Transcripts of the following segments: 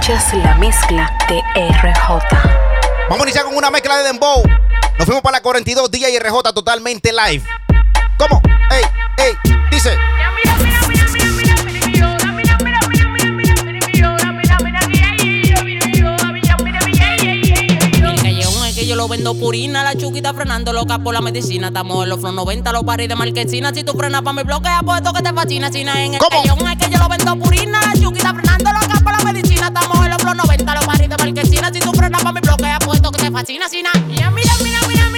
Escuchas la mezcla de RJ. Vamos a iniciar con una mezcla de Dembow. Nos fuimos para la 42 DJ RJ totalmente live. ¿Cómo? ¡Ey! ¡Ey! Dice. yo lo vendo purina, la chuquita frenando loca por la medicina. Estamos en los flow 90, los paris de marquesina. Si tú frenas pa' mi bloque, apuesto que te fascina. Si no en el es que yo lo vendo purina, la chuquita frenando loca. Estamos en los flow 90, los paris de marquesina. Si tú frenas pa' mi bloque, apuesto que te fascina. Si no, mira, mira, mira, mira, mira, mira, mira,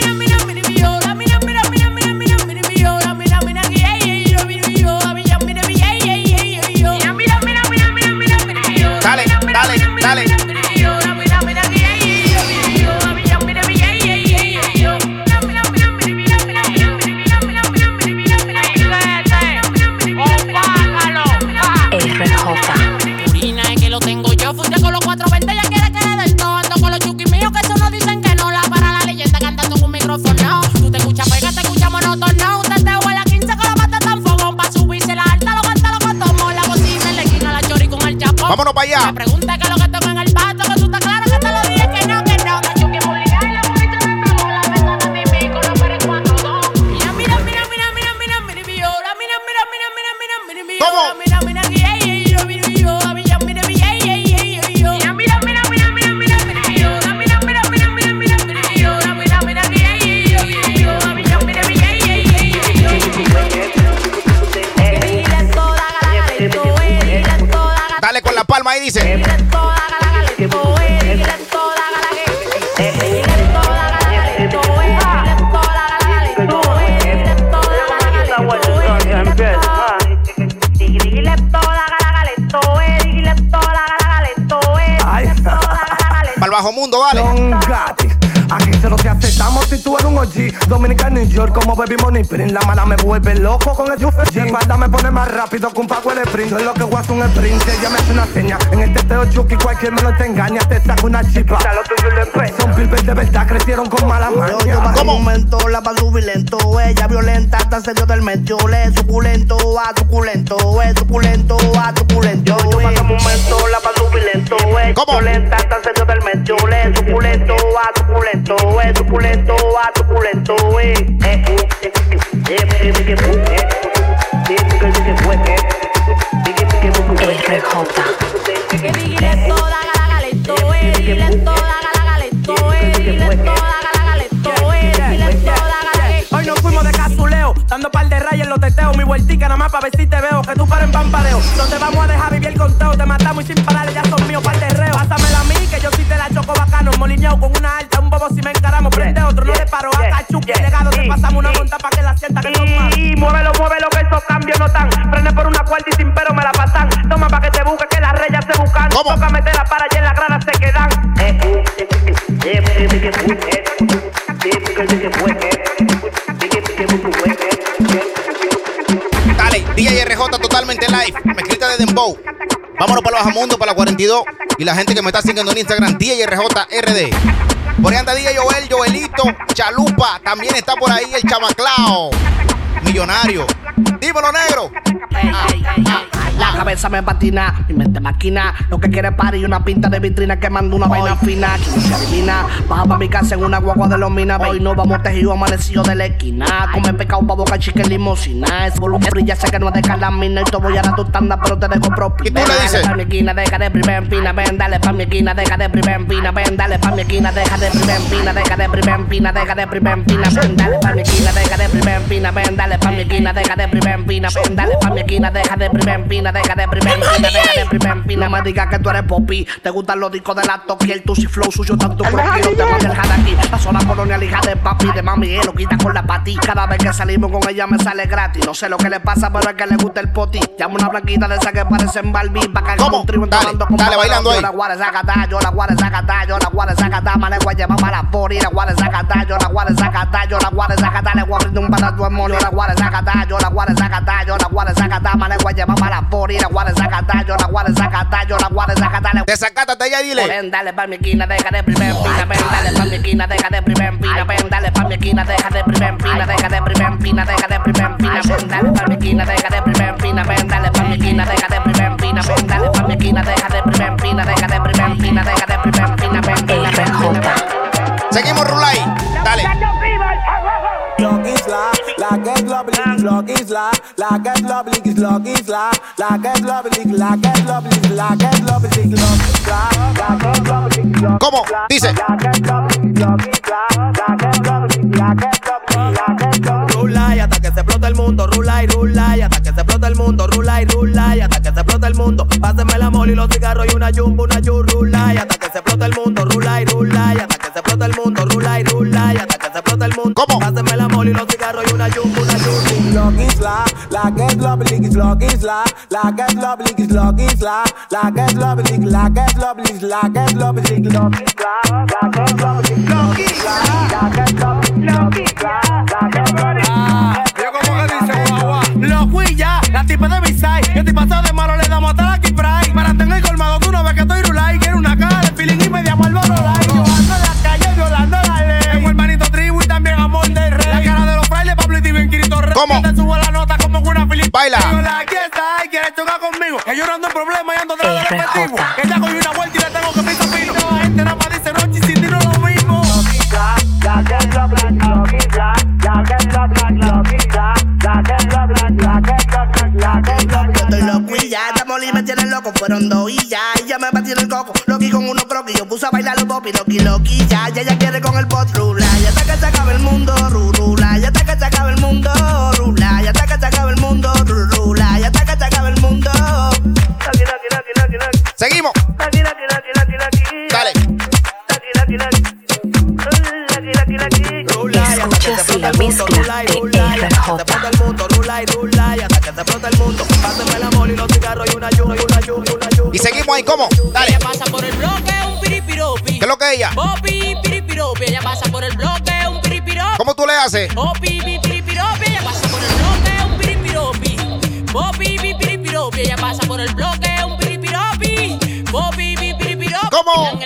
tú Dominicano New York como Baby Money Print. La mala me vuelve loco con el juve Y espalda me pone más rápido que un pago de sprint Soy lo que guaso un sprint Ella me hace una seña. En este teo chuki cualquier menos te engaña Te saca una chipa Ya lo tuyo lo Son pilbes de verdad crecieron con mala maña. Yo bajo un momento la pa' subir lento Ella violenta hasta serio del medio. Le suculento a suculento Es suculento a suculento Yo bajo un momento la pa' subir lento Ella violenta hasta del medio. Le suculento a suculento es suculento, a suculento, Hoy nos fuimos de casuleo, dando par de rayas en los teteos. Mi vueltica nada más para ver si te veo, que tú pares en pampadeo. No te vamos a dejar vivir el conteo, te matamos y sin parar, ya son míos par de reos. Pásamela a mí, que yo sí te la choco bacano, molineo con una alta, un bobo si me encanta. A cachuque, legado, te pasamos una monta para que la sienta que son más. Y muévelo, muévelo, que esos cambios no están. Prende por una cuarta y sin pero me la pasan. Toma para que te busque, que las reyes se buscan. Toca meterla para allá en la grada se quedan. Dale, DJ RJ totalmente live. Mezclita de Dembow. Vámonos para el Bajamundo, para la 42. Y la gente que me está siguiendo en Instagram, DJ RJ RD. Anda DJ Joel, Joelito, Chalupa. También está por ahí el Chamaclao. Millonario. Dímelo, negro. La cabeza me patina, mi mente maquina. Lo que quiere es y una pinta de vitrina que manda una vaina fina. Que no se adivina. Baja pa' mi casa en una guagua de los minas. Hoy no vamos tejido amanecido de la esquina. Come pecado pa' boca chica en limosina. Es volumen brilla, sé que no deja la mina. Y todo voy a dar tu tanda, pero te dejo propina. ¿Y tú le dices? Pa' mi esquina, deja de primer fina. Ven, dale pa' mi esquina, deja de primer fina. Ven, dale pa' mi esquina, deja de primer fina. Deja de primer fina, deja de primer fina. Ven, dale pa' mi esquina, deja de primer fina. Ven, dale pa' mi esquina, deja de primer fina. Ven, dale pa' mi esquina, deja de primer fina. Deja de primer fina, deja de primer fina. Me digas que tú eres popi. Te gustan los discos de la Toki. El Tusi Flow suyo tanto propio. Te voy a dejar de aquí. La zona colonial, hija de papi. De mami, eh, lo quita con la pati. Cada vez que salimos con ella me sale gratis. No sé lo que le pasa, pero es que le gusta el poti. Llama una blanquita de esa que parecen Barbie. Pa' ¿Cómo? un tribu Dale, dale, bailando ahí. Yo la guarda yo la guarda yo la sacata. Me voy a llevar para la guarda sacata, yo la guarda sacata, yo la guarda sacata. Le voy a abrir un la guarda sacata, yo la guarda sacata, yo la guarda sacata. Me la voy a llevar para la guarda sacata, yo la guarda sacata, yo la guarda sacata. Le Desacátate allá y dile. Ven, dale pa' mi esquina, deja de primer fina. Ven, dale pa' mi esquina, deja de primer fina. Ven, dale pa' mi esquina, deja de primer fina. Deja de primer fina, deja de primer fina. Ven, dale pa' mi esquina, deja de primer fina. Ven, dale pa' mi esquina, deja de primer pina, ven, dale pa' mi esquina, deja de primer pina, deja de primer pina, deja de primer pina, Seguimos Rulay, dale. La, que es lovely, la, que es lovely, la, que es la que es ¿Cómo? Dice. Y rula y hasta que se explota el mundo. Páseme la mole y los cigarros y una jumbo, una rula y hasta que se explota el mundo, rula y rula y hasta que se explota el mundo, rula y rula y hasta que se explota el mundo. ¿Cómo? Páseme la mole y los cigarros y una jumbo, una jumbo. Log isla, la que es love is log isla, la que es love is log isla, la que es love is la que es love is la que es love is log isla, la que es love is log isla, ¿Cómo? Te subo la nota como una filipa. Baila. Digo, la aquí está, y quiere chocar conmigo. Que yo no ando en problema y ando tras del efectivo. Que ya cogí una vuelta y le tengo que pisar fino. La gente nada más dice noche y sin ti no lo mismo. la que es love is log isla, la que es love is log isla, la que es love is la que es love is la que es love Yo estoy loco y ya, esta moli me tiene loco, fueron dos y ya, y ya me batieron el coco, Loki con unos croquis, yo puse a bailar los popi, Loki, Loki, ya, y ella quiere con el bot, rula, ya hasta que se acabe el mundo, y una yunga. Y seguimos ahí, ¿cómo? Dale. Ella pasa por el bloque, un piripiropi. ¿Qué es lo que ella? Popi, piripiropi. Ella pasa por el bloque, un piripiropi. ¿Cómo tú le haces? Popi, pi, piripiropi. Ella pasa por el bloque, un piripiropi. Popi, pi, piripiropi. Ella pasa por el bloque, un piripiropi. Popi, pi, piripiropi. ¿Cómo?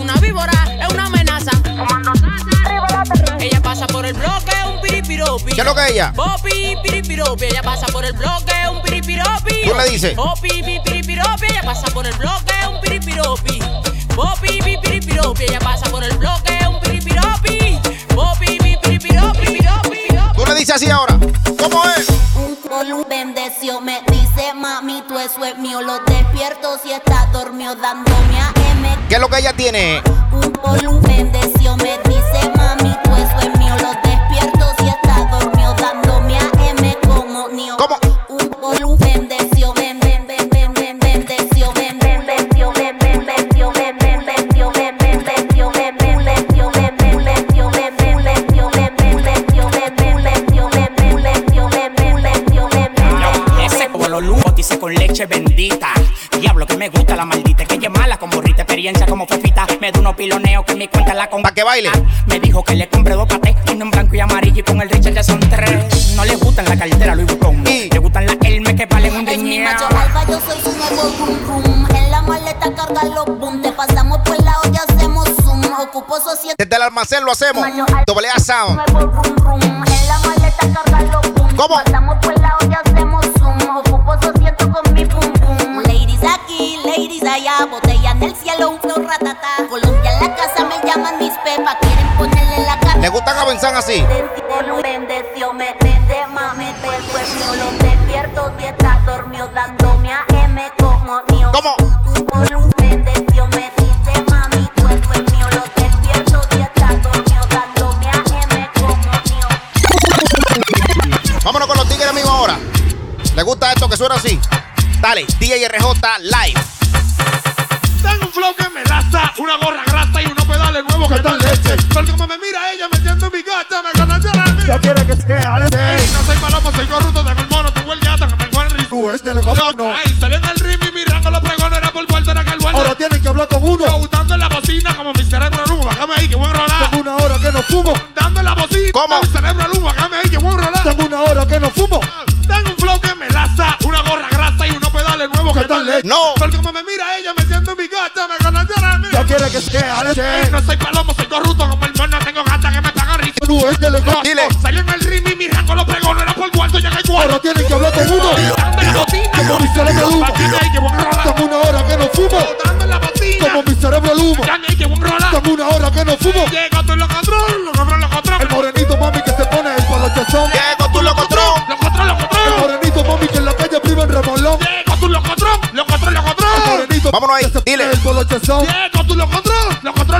Una víbora, es una amenaza. Ella pasa por el bloque, un piripiropi. ¿Qué es lo que ella? Popi, piripiropi, ella pasa por el bloque, un piripiropi. ¿Tú le dices? Popi, pi, piripiropi, ella pasa por el bloque, un piripiropi. Popi, pi, piripiropi, ella pasa por el bloque, un piripiropi. Popi, pi, piripiropi, piripiropi. Tú le dices así ahora. ¿Cómo es? Un colu bendeció, me dice mami, tú eso es mío. Lo despierto si está dormido dándome a M. ¿Qué es lo que ella tiene? Un colu bendeció, me dice mami, tú eso es mío. Lo leche bendita. Diablo que me gusta la maldita, que ella es mala como Rita, experiencia como Fefita. Me da unos piloneos que mi cuenta la compa. Pa' que baile. Me dijo que le compré dos patés, uno en blanco y amarillo y con el Richard ya son tres. No le gustan la cartera Louis Vuitton, Y- le gustan las Hermes que valen un Es mi riñón. macho alfa, yo soy su nuevo rum rum. En la maleta carga los boom. Te pasamos por la olla, hacemos zoom. Ocupo sociedad. Desde el almacén lo hacemos. Doble A Sound. Nuevo rum rum. En la maleta carga los boom. ¿Cómo? Pasamos por Botella en el cielo, un flow ratata. Colombia en la casa me llaman mis pepas. Quieren ponerle la cara. Le gustan a Benzán así. Bendeció, me vende, mami, cuerpo es mío. Lo despierto si está dormido, dándome a M como mío. ¿Cómo? Volumen bendeció, me dice, mami, cuerpo es mío. Lo despierto si está dormido, dándome a M como mío. Vámonos con los tigres amigos ahora. ¿Le gusta esto que suena así? Dale, DJ RJ Live. Tengo flow que me laza, una gorra grasa y unos pedales nuevos que están leche. Porque como me mira ella metiendo mi gata, me conoce a la mía. quiere que sea Ey, no soy palomo, soy corrupto, tengo el mono, tú el gato, que me el ritmo. Tú este le no. Ay, salí en el ritmo y mirando los pregones, era por vuelta, era que el Ahora vuelta. tienen que hablar con uno. Yo gustando en la bocina como mi cerebro nubo, bájame ahí, que buen rolar. Con una fumo. Dando la bocina. ¿Cómo? El cerebro al humo, acá me hay que voy a rolar. Tengo una hora que no fumo. No soy palomo, soy corrupto como el mono. Tengo gata que me. Tú, échale con- Dile. Salió en el rim y mi rango lo pegó. No era por cuarto, ya que hay Ahora cuatro. tienen que hablar con uno. Dame la bocina. Como mi cerebro al humo. Pa' que me hay que voy a rolar. Tengo una hora que no fumo. Dame la bocina. Como mi cerebro al humo. Ya me hay que voy a rolar. Tengo una hora que no fumo. Llega tú lo control, lo control, lo control. El morenito mami que se pone el polochezón. Llego tú. Lo control, lo El control. morenito mami que en la calle priva en remolón. Llega tú lo control, lo control, lo El control. morenito Vámonos ahí, dile. el polochezón. Llega tú lo control,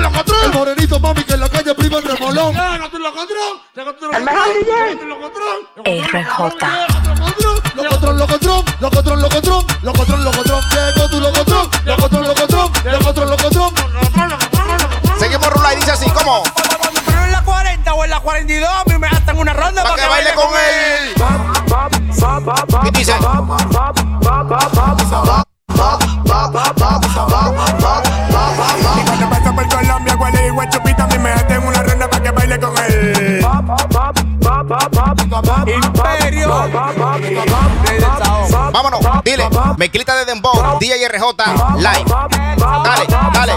lo control, lo El morenito mami que en la calle priva en remolón. Llega tú lo control, llega tú lo control. Llega tú lo control, lo control, RJ. llega tú lo control. Locotrón, locotrón, locotrón, locotrón, locotrón, locotrón. Llegó tu locotrón, locotrón, locotrón, locotrón, locotrón. Seguimos rula y dice así, ¿cómo? En la 40 o en la 42, a mí me hacen una ronda Para que baile con él. ¿Qué dice? Dile. Mezclita de Dembow, DJ RJ, live. Dale, dale.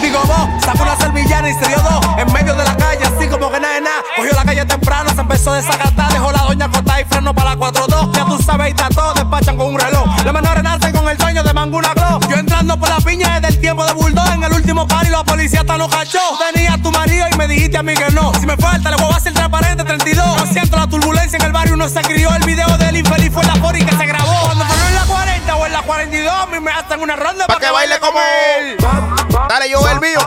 Digo vos, sacó una servillana y se dio dos en medio de la calle, así como que nada de. Cogió la calle temprano, se empezó a desacatar, dejó la doña acostada y freno para la 4-2. Ya tú sabes, y todo, despachan con par y la policía hasta nos cachó. Tenía tu marido y me dijiste a mí que no. Si me falta, le voy a hacer transparente 32. No siento la turbulencia en el barrio, uno se crió. El video del infeliz fue la pori que se grabó. Cuando fueron en la 40 o en la 42, a mí me hacen una ronda Pa' que baile como él. Dale, yo el mío.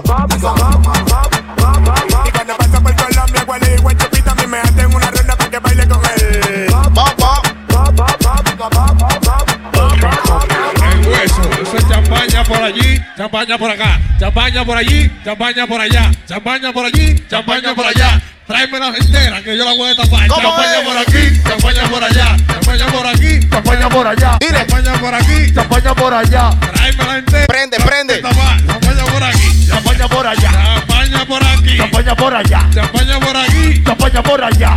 Champaña por acá, champaña por allí, champaña por allá, champaña por allí, champaña por allá. Tráeme la entera que yo la voy a tapar. ¿Cómo Champaña es? por aquí, champaña por allá, champaña por aquí, Champaña por allá, champaña por aquí. champaña por allá. Prende, prende. Champaña por aquí, champaña por allá, champaña por aquí, champaña por allá, champaña por aquí. champaña por allá.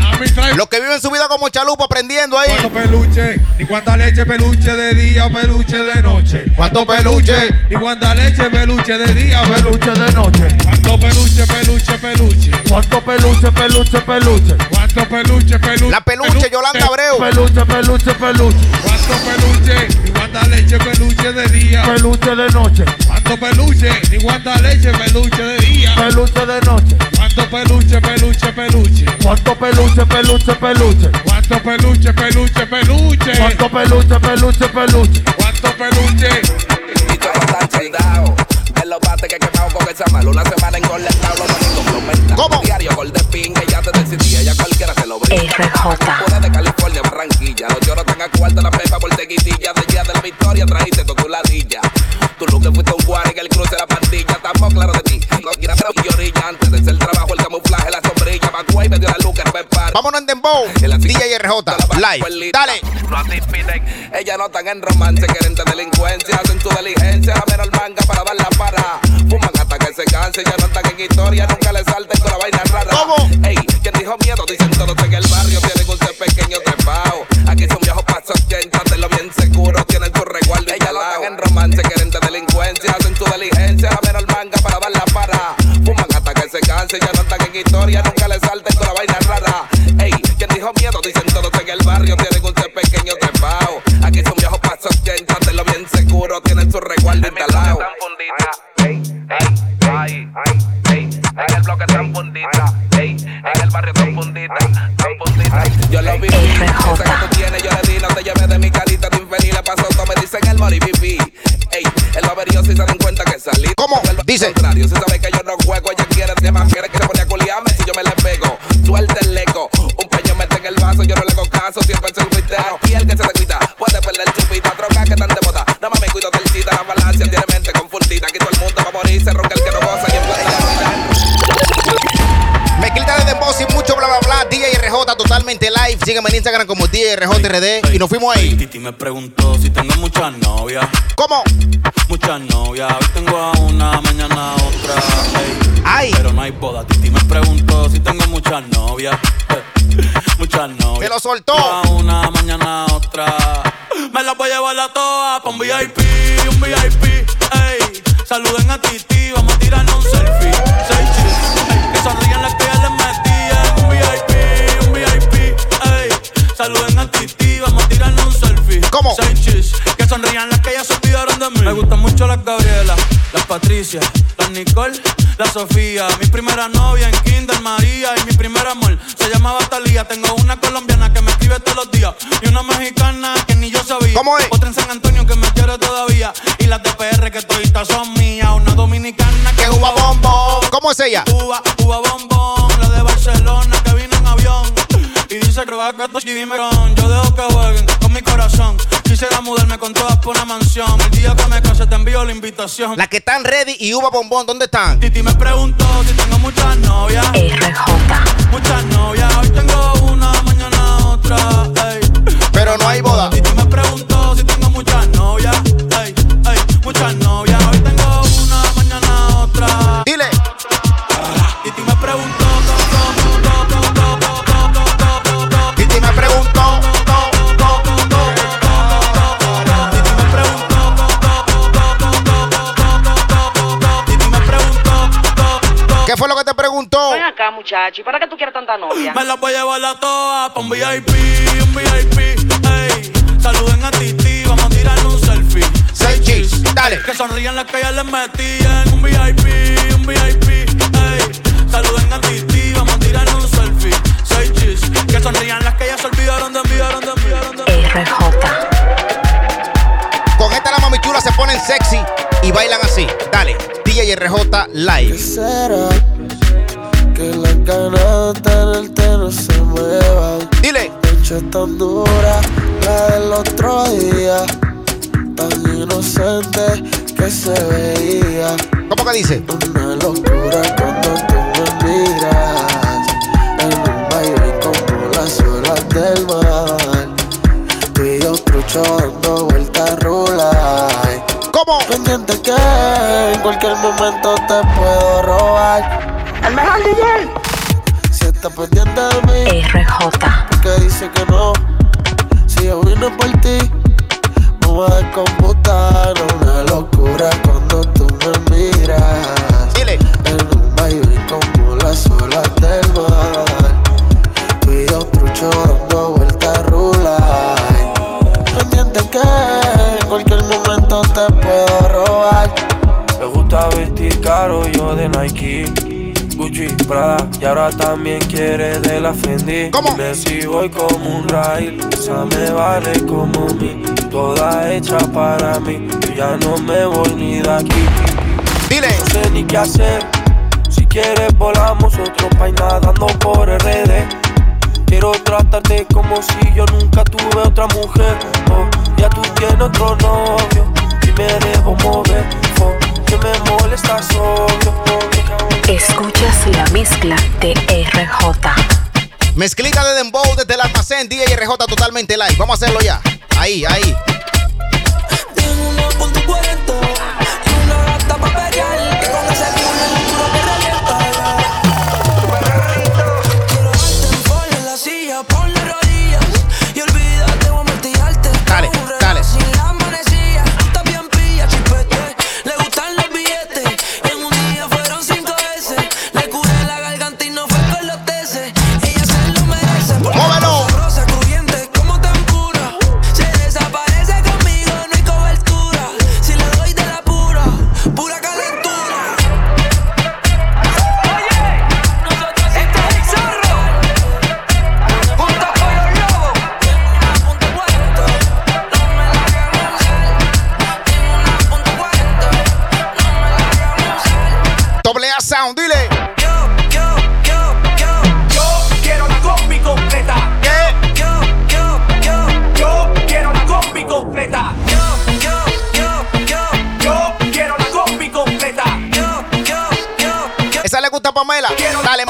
Los que viven su vida como chalupa aprendiendo ahí. cuánto peluche y cuánta leche, peluche de día, peluche de noche. ¿Cuánto peluche? Y cuánta leche, peluche de día, peluche. Peluche de noche, Cuánto peluche, peluche, peluche. cuánto peluche, peluche, peluche. Cuánto peluche, peluche. La peluche, Yolanda Abreu. Peluche, peluche, peluche, Cuánto peluche peluche de día. peluche de noche, Cuánto peluche y cuánta leche, peluche de día. peluche de noche. Cuánto peluche, peluche, peluche. Cuánto peluche, peluche, peluche. Cuánto peluche, peluche, peluche. Cuánto peluche, peluche, peluche. Cuánto peluche. Y todo está. En los bates que he quemado con esa mal. Una semana engoletado, los domingos flomentado. ¿Cómo? Diario gol de pinga y ya te decidí. Ella cualquiera se lo brinda. Fuera de California, Barranquilla. Los lloros están a cuarto, la pepa por seguidilla. De la victoria trajiste tu ladilla. Tu look que fuiste un guardia en el cruce de la pandilla. Estamos claros de ti. Quieras ser y orilla antes de hacer el trabajo, el camuflaje, la sombrilla. McQuay me dio la luz que no me para. Vámonos en Dembow. DJ RJ, live. Dale. No te piden. Ellas no están en romance, quieren de delincuencia. Hacen su diligencia, a menos manga para dar la para. Fuman hasta que se canse, ya no están en historia. Nunca les salten con la vaina rara. ¿Cómo? Ey, ¿quién dijo miedo? Dicen todos en el barrio. Tienen un ser pequeño trepao. Aquí son viejos pasos, lo bien seguro. Tienen su resguardo. Ellas no están en romance, quieren de delincuencia. Hacen su diligencia, a menos manga para dar la para. Fuman hasta que se canse, ya no están en historia. Nunca les salten con la vaina rara. Ey, ¿quién dijo miedo? Dicen todos en el barrio. Tienen un ser pequeño trepao. Aquí son viejos pasos, lo bien seguro. Tienen su resguardo instalado. En el bloque tan fundita, ey, en el barrio tan fundita, tan fundita. Yo lo vi, Dice. sabe que yo no juego, ella quiere, que más quiere Sígueme en Instagram como DRJRD y nos fuimos ahí. Titi me preguntó si tengo muchas novias. ¿Cómo? Muchas novias. Hoy tengo a una, mañana a otra. ey. Ay. Pero no hay boda. Titi me preguntó si tengo muchas novias. Muchas novias. Se lo soltó. A una, mañana a otra. Me la voy a llevar a todas pa' un VIP, un VIP. Ey. Saluden a Titi, vamos a tirarnos un selfie. Saluden a Titi, vamos a tirarnos un selfie. ¿Cómo? Seis chicks, que sonrían las que ya se olvidaron de mí. Me gustan mucho las Gabriela, las Patricia, las Nicole, la Sofía. Mi primera novia en Kinder María y mi primer amor se llamaba Talía. Tengo una colombiana que me escribe todos los días y una mexicana que ni yo sabía. ¿Cómo es? Otra en San Antonio que me quiere todavía y las de PR que toditas son mías. Una dominicana que Que uva. ¿Cómo es ella? Cuba, Cuba dice que va a gato y dime Yo dejo que jueguen con mi corazón. Quisiera mudarme con todas por una mansión. El día que me case te envío la invitación. Las que están ready y uva bombón, ¿dónde están? Titi me preguntó si tengo muchas novias. RJ. Muchas novias. Hoy tengo una, mañana otra. ey. Pero no hay boda. Titi me preguntó muchacho. ¿Y para qué tú quieres tanta novia? Me la voy a llevar a todas pa' un VIP, un VIP, ey. Saluden a Titi, vamos a tirarle un selfie. Seis chis. Dale. Que sonrían las que ya les metían. Un VIP, un VIP, ey. Saluden a Titi, vamos a tirarle un selfie. Seis chis. Que sonrían las que ya se olvidaron de enviaron de enviaron de RJ. Con esta la mamichula se ponen sexy y bailan así. Dale. DJ RJ Live. será que las ganas de tenerte no se muevan? Dile. Noche tan dura, la del otro día, tan inocente que se veía. ¿Cómo que dice? Una locura cuando tú me miras, en un baile como las olas del mar. Tú y yo trucho dando vueltas rulay. ¿Cómo? Pendiente que en cualquier momento te puedo robar. ¡El mejor DJ! Si estás pendiente de mí, RJ. que dice que no. Si yo vine por ti, vamos a descomputar. Una locura cuando Prada, y ahora también quiere de la Fendi. ¿Cómo? Dime si voy como un rail, esa me vale como mí. Toda hecha para mí, yo ya no me voy ni de aquí. Dile. No sé ni qué hacer. Si quieres volamos otro país nadando por RD. Quiero tratarte como si yo nunca tuve otra mujer. Oh, ya tú tienes otro novio y me dejo mover. Oh, que me molesta solo. Escuchas la mezcla de RJ. Mezclita de Dembow desde el almacén DJ RJ totalmente live. Vamos a hacerlo ya. Ahí, ahí.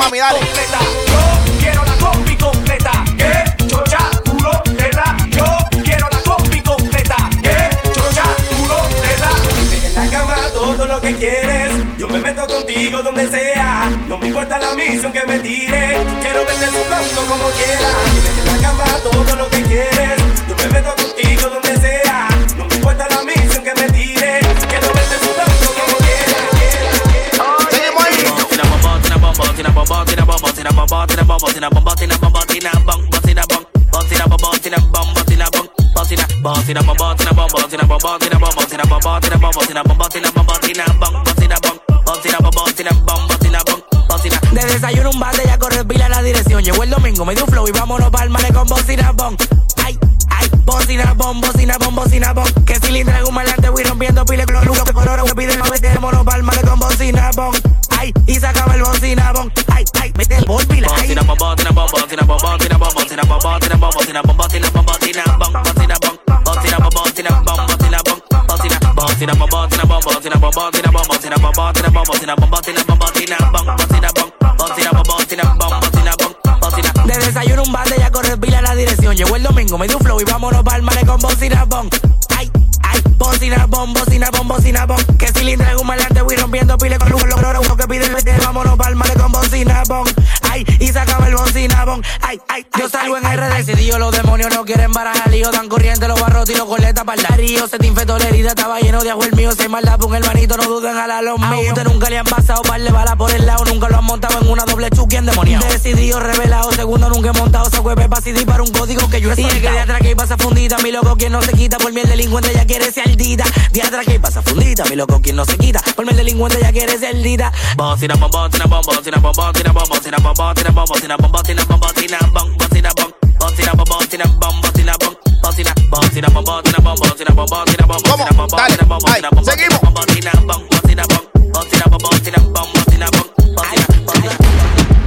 Completa. Yo quiero la combi completa. Que chocha culo te da. Yo quiero la combi completa. Que chocha culo te da. En la cama todo lo que quieres. Yo me meto contigo donde sea. No me importa la misión que me tire. Quiero verte jugando como quiera. En la cama todo lo que quieres. Yo me meto contigo. Ahí. De desayuno un bate, ya corre pila la dirección. El domingo, me flow y vámonos pa'l male con bocina. Ay, ay, bocina bon, bocina bon, bocina bon. Que cilindra en un voy rompiendo pile con los que por oro que piden no vete, vámonos pa'l male con bocina. Ay, y se acaba el bocina bon. Ay, ay, mete el bol pila. Ay. De desayuno un bate, ya corre pila la dirección. Llegó el domingo, me dio flow y vámonos pa'l male con bocina bon. Bon, bocina bon, bocina bon. Que cilindra en un malante, voy rompiendo pile con los oro que piden vete, vámonos pa'l male con bocina bon. Ay, y se acaba el bocina Ay, ay, yo salgo en RD decidido, los demonios no quieren barajar lío, dan corriente los barrotes y los coletas para el río. Se te infectó la herida, estaba lleno de agua el mío, se maldad por un hermanito, no duden a la los míos. Ustedes nunca le han pasado par de balas por el lado, nunca lo han montado en una doble chuki endemoniado. Decidido, revelado, segundo nunca he montado, se hueve para CD para un código que yo he Y el que de atrás que pasa fundita, mi loco quien no se quita, por mi el delincuente ya quiere ser aldita. De atrás que pasa fundita, mi loco quien no se quita, por mi el delincuente ya quiere ser aldita. Ay, seguimos.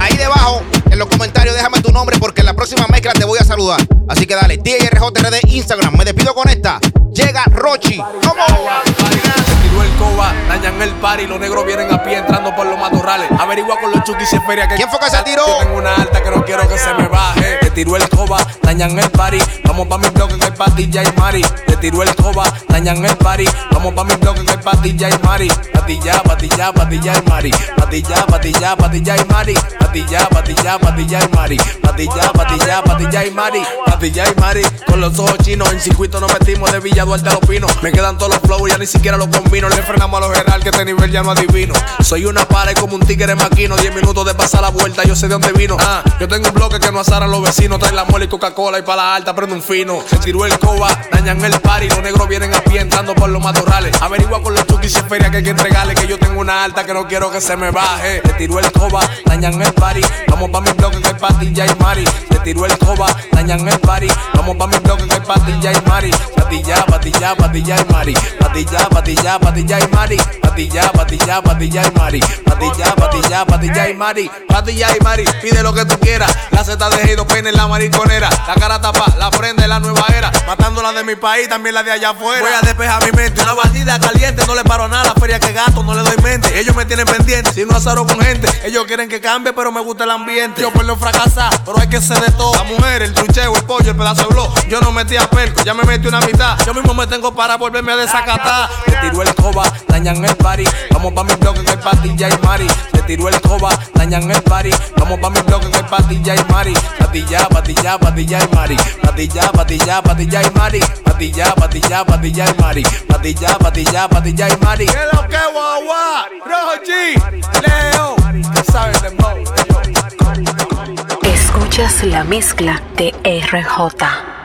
Ahí debajo, en los comentarios, déjame tu nombre porque en la próxima mezcla te voy a saludar. Así que dale, DJRJRD Instagram. Me despido con esta. Llega Rochi. ¿Cómo? El coba, dañan el party, los negros vienen a pie entrando por los matorrales. Averigua con los chukis y feria que. ¿Quién fue que se tiró? Yo tengo una alta que no quiero que se me baje. Te tiró el coba, dañan el party. Vamos pa' mi bloque que hay patilla y mari. Te tiró el coba, dañan el party. Vamos pa' mi bloque que hay patilla y mari. Patilla, patilla, patilla y mari. Patilla, patilla, patilla y mari. Patilla, patilla, patilla y mari. Patilla, patilla, patilla y mari. Patilla y mari. Con los ojos chinos, en circuito nos metimos de Villa Duarte a los pinos. Me quedan todos los flows, ya ni siquiera los combino. Le frenamos a los general que este nivel ya no adivino. Soy una pared como un tigre maquino. Diez minutos de pasar la vuelta, yo sé de dónde vino. Ah, yo tengo un bloque que no azara a los vecinos. Trae la mole y Coca-Cola y para la alta prende un fino. Se tiró el coba, dañan el party. Los negros vienen a pie entrando por los matorrales. Averigua con los chukis y feria que hay que entregarle. Que yo tengo una alta que no quiero que se me baje. Se tiró el coba, dañan el party. Vamos pa' mi bloque que patilla y mari. Se tiró el coba, dañan el party. Vamos pa' mi bloque que patilla y mari. Patilla, patilla, patilla y mari. Patilla, patilla, patilla y mari. Patilla, patilla, patilla y mari. Patilla, patilla, patilla y mari. Patilla y mari. Pide lo que tú quieras. La Z de Heido Peine en la mariconera. La cara tapa, la prende la nueva era. Matando la de mi país, también la de allá afuera. Voy a despejar mi mente. Una bandida caliente, no le paro nada. La feria que gasto, no le doy mente. Ellos me tienen pendiente. Si no azaro con gente, ellos quieren que cambie, pero me gusta el ambiente. Yo por no fracasar, pero hay que ser de todo. La mujer, el trucheo, el pollo, el pedazo de blog. Yo no metí a perco, ya me metí una mitad. Yo mismo me tengo para volverme a desacatar. Le tiró el coba, dañan el party. Vamos pa' mi bloque que hay patilla y mari. Le tiró el coba, dañan el party. Vamos pa' mi bloque que hay patilla y mari. Patilla, patilla, patilla y mari. Patilla, patilla, patilla y mari. Patilla, patilla, patilla y mari. Patilla, patilla, patilla y mari. ¿Qué lo que guagua? Rochi, Leo, sabes de Escuchas la mezcla de RJ.